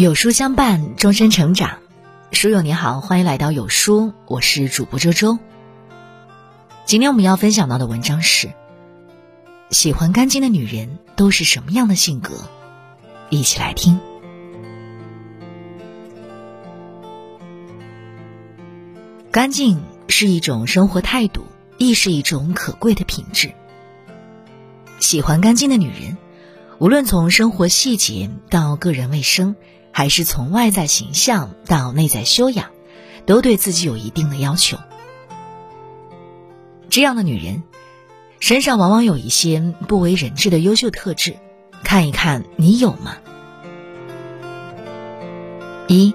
有书相伴，终身成长。书友你好，欢迎来到有书，我是主播周周。今天我们要分享到的文章是：喜欢干净的女人都是什么样的性格？一起来听。干净是一种生活态度，亦是一种可贵的品质。喜欢干净的女人，无论从生活细节到个人卫生。还是从外在形象到内在修养，都对自己有一定的要求。这样的女人，身上往往有一些不为人知的优秀特质，看一看你有吗？一，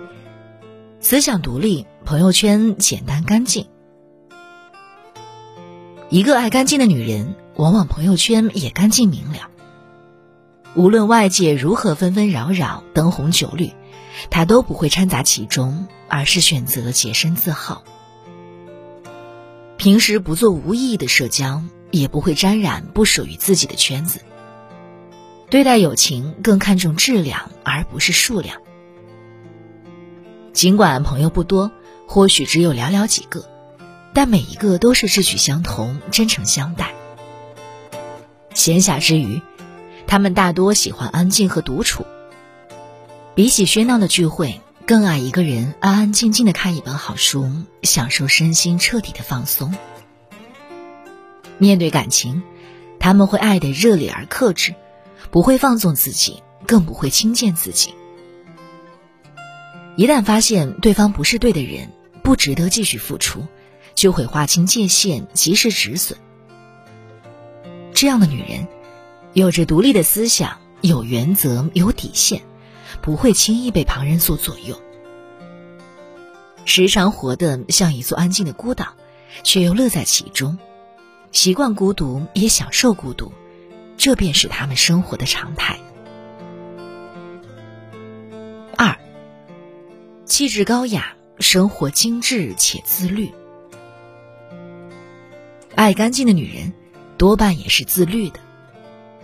思想独立，朋友圈简单干净。一个爱干净的女人，往往朋友圈也干净明了。无论外界如何纷纷扰扰、灯红酒绿，他都不会掺杂其中，而是选择洁身自好。平时不做无意义的社交，也不会沾染不属于自己的圈子。对待友情更看重质量而不是数量。尽管朋友不多，或许只有寥寥几个，但每一个都是志趣相同、真诚相待。闲暇之余。他们大多喜欢安静和独处，比起喧闹的聚会，更爱一个人安安静静的看一本好书，享受身心彻底的放松。面对感情，他们会爱的热烈而克制，不会放纵自己，更不会轻贱自己。一旦发现对方不是对的人，不值得继续付出，就会划清界限，及时止损。这样的女人。有着独立的思想，有原则，有底线，不会轻易被旁人所左右。时常活得像一座安静的孤岛，却又乐在其中，习惯孤独，也享受孤独，这便是他们生活的常态。二，气质高雅，生活精致且自律。爱干净的女人，多半也是自律的。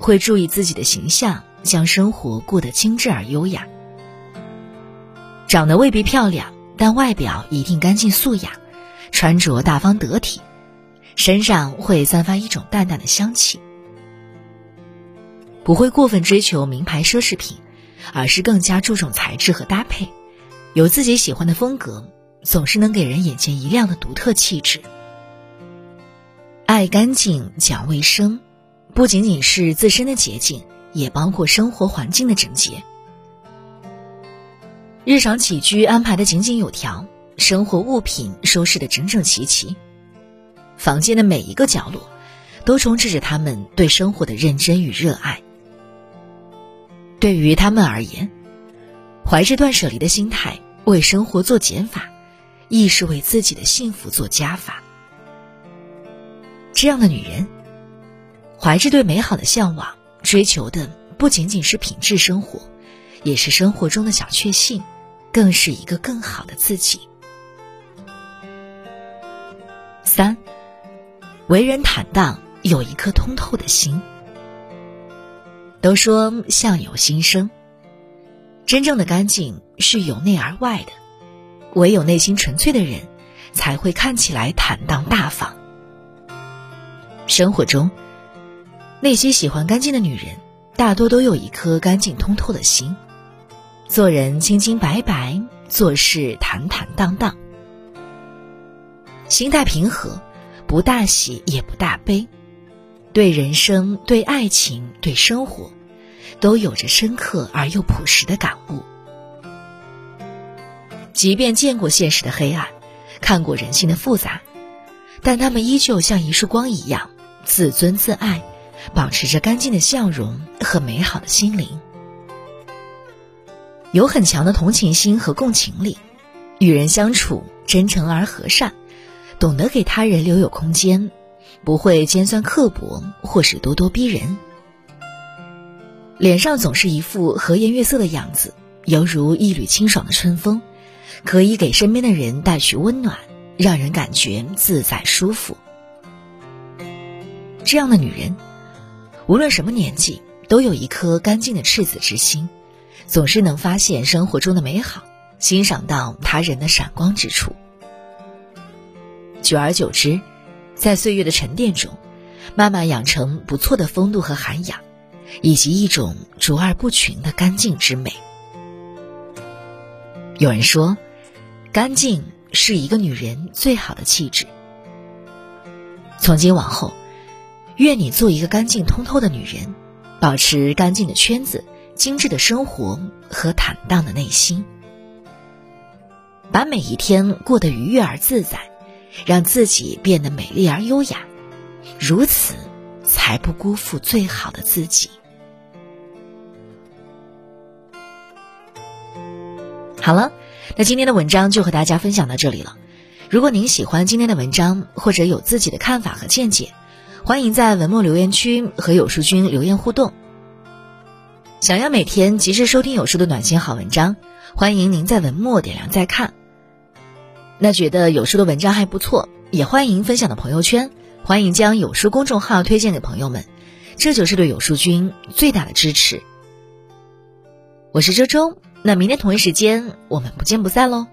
会注意自己的形象，将生活过得精致而优雅。长得未必漂亮，但外表一定干净素雅，穿着大方得体，身上会散发一种淡淡的香气。不会过分追求名牌奢侈品，而是更加注重材质和搭配，有自己喜欢的风格，总是能给人眼前一亮的独特气质。爱干净，讲卫生。不仅仅是自身的洁净，也包括生活环境的整洁。日常起居安排的井井有条，生活物品收拾的整整齐齐，房间的每一个角落，都充斥着他们对生活的认真与热爱。对于他们而言，怀着断舍离的心态为生活做减法，亦是为自己的幸福做加法。这样的女人。怀着对美好的向往，追求的不仅仅是品质生活，也是生活中的小确幸，更是一个更好的自己。三，为人坦荡，有一颗通透的心。都说相由心生，真正的干净是由内而外的，唯有内心纯粹的人，才会看起来坦荡大方。生活中。那些喜欢干净的女人，大多都有一颗干净通透的心，做人清清白白，做事坦坦荡荡，心态平和，不大喜也不大悲，对人生、对爱情、对生活，都有着深刻而又朴实的感悟。即便见过现实的黑暗，看过人性的复杂，但他们依旧像一束光一样，自尊自爱。保持着干净的笑容和美好的心灵，有很强的同情心和共情力，与人相处真诚而和善，懂得给他人留有空间，不会尖酸刻薄或是咄咄逼人，脸上总是一副和颜悦色的样子，犹如一缕清爽的春风，可以给身边的人带去温暖，让人感觉自在舒服。这样的女人。无论什么年纪，都有一颗干净的赤子之心，总是能发现生活中的美好，欣赏到他人的闪光之处。久而久之，在岁月的沉淀中，慢慢养成不错的风度和涵养，以及一种卓尔不群的干净之美。有人说，干净是一个女人最好的气质。从今往后，愿你做一个干净通透的女人，保持干净的圈子、精致的生活和坦荡的内心，把每一天过得愉悦而自在，让自己变得美丽而优雅，如此才不辜负最好的自己。好了，那今天的文章就和大家分享到这里了。如果您喜欢今天的文章，或者有自己的看法和见解，欢迎在文末留言区和有书君留言互动。想要每天及时收听有书的暖心好文章，欢迎您在文末点亮再看。那觉得有书的文章还不错，也欢迎分享到朋友圈，欢迎将有书公众号推荐给朋友们，这就是对有书君最大的支持。我是周周。那明天同一时间，我们不见不散喽。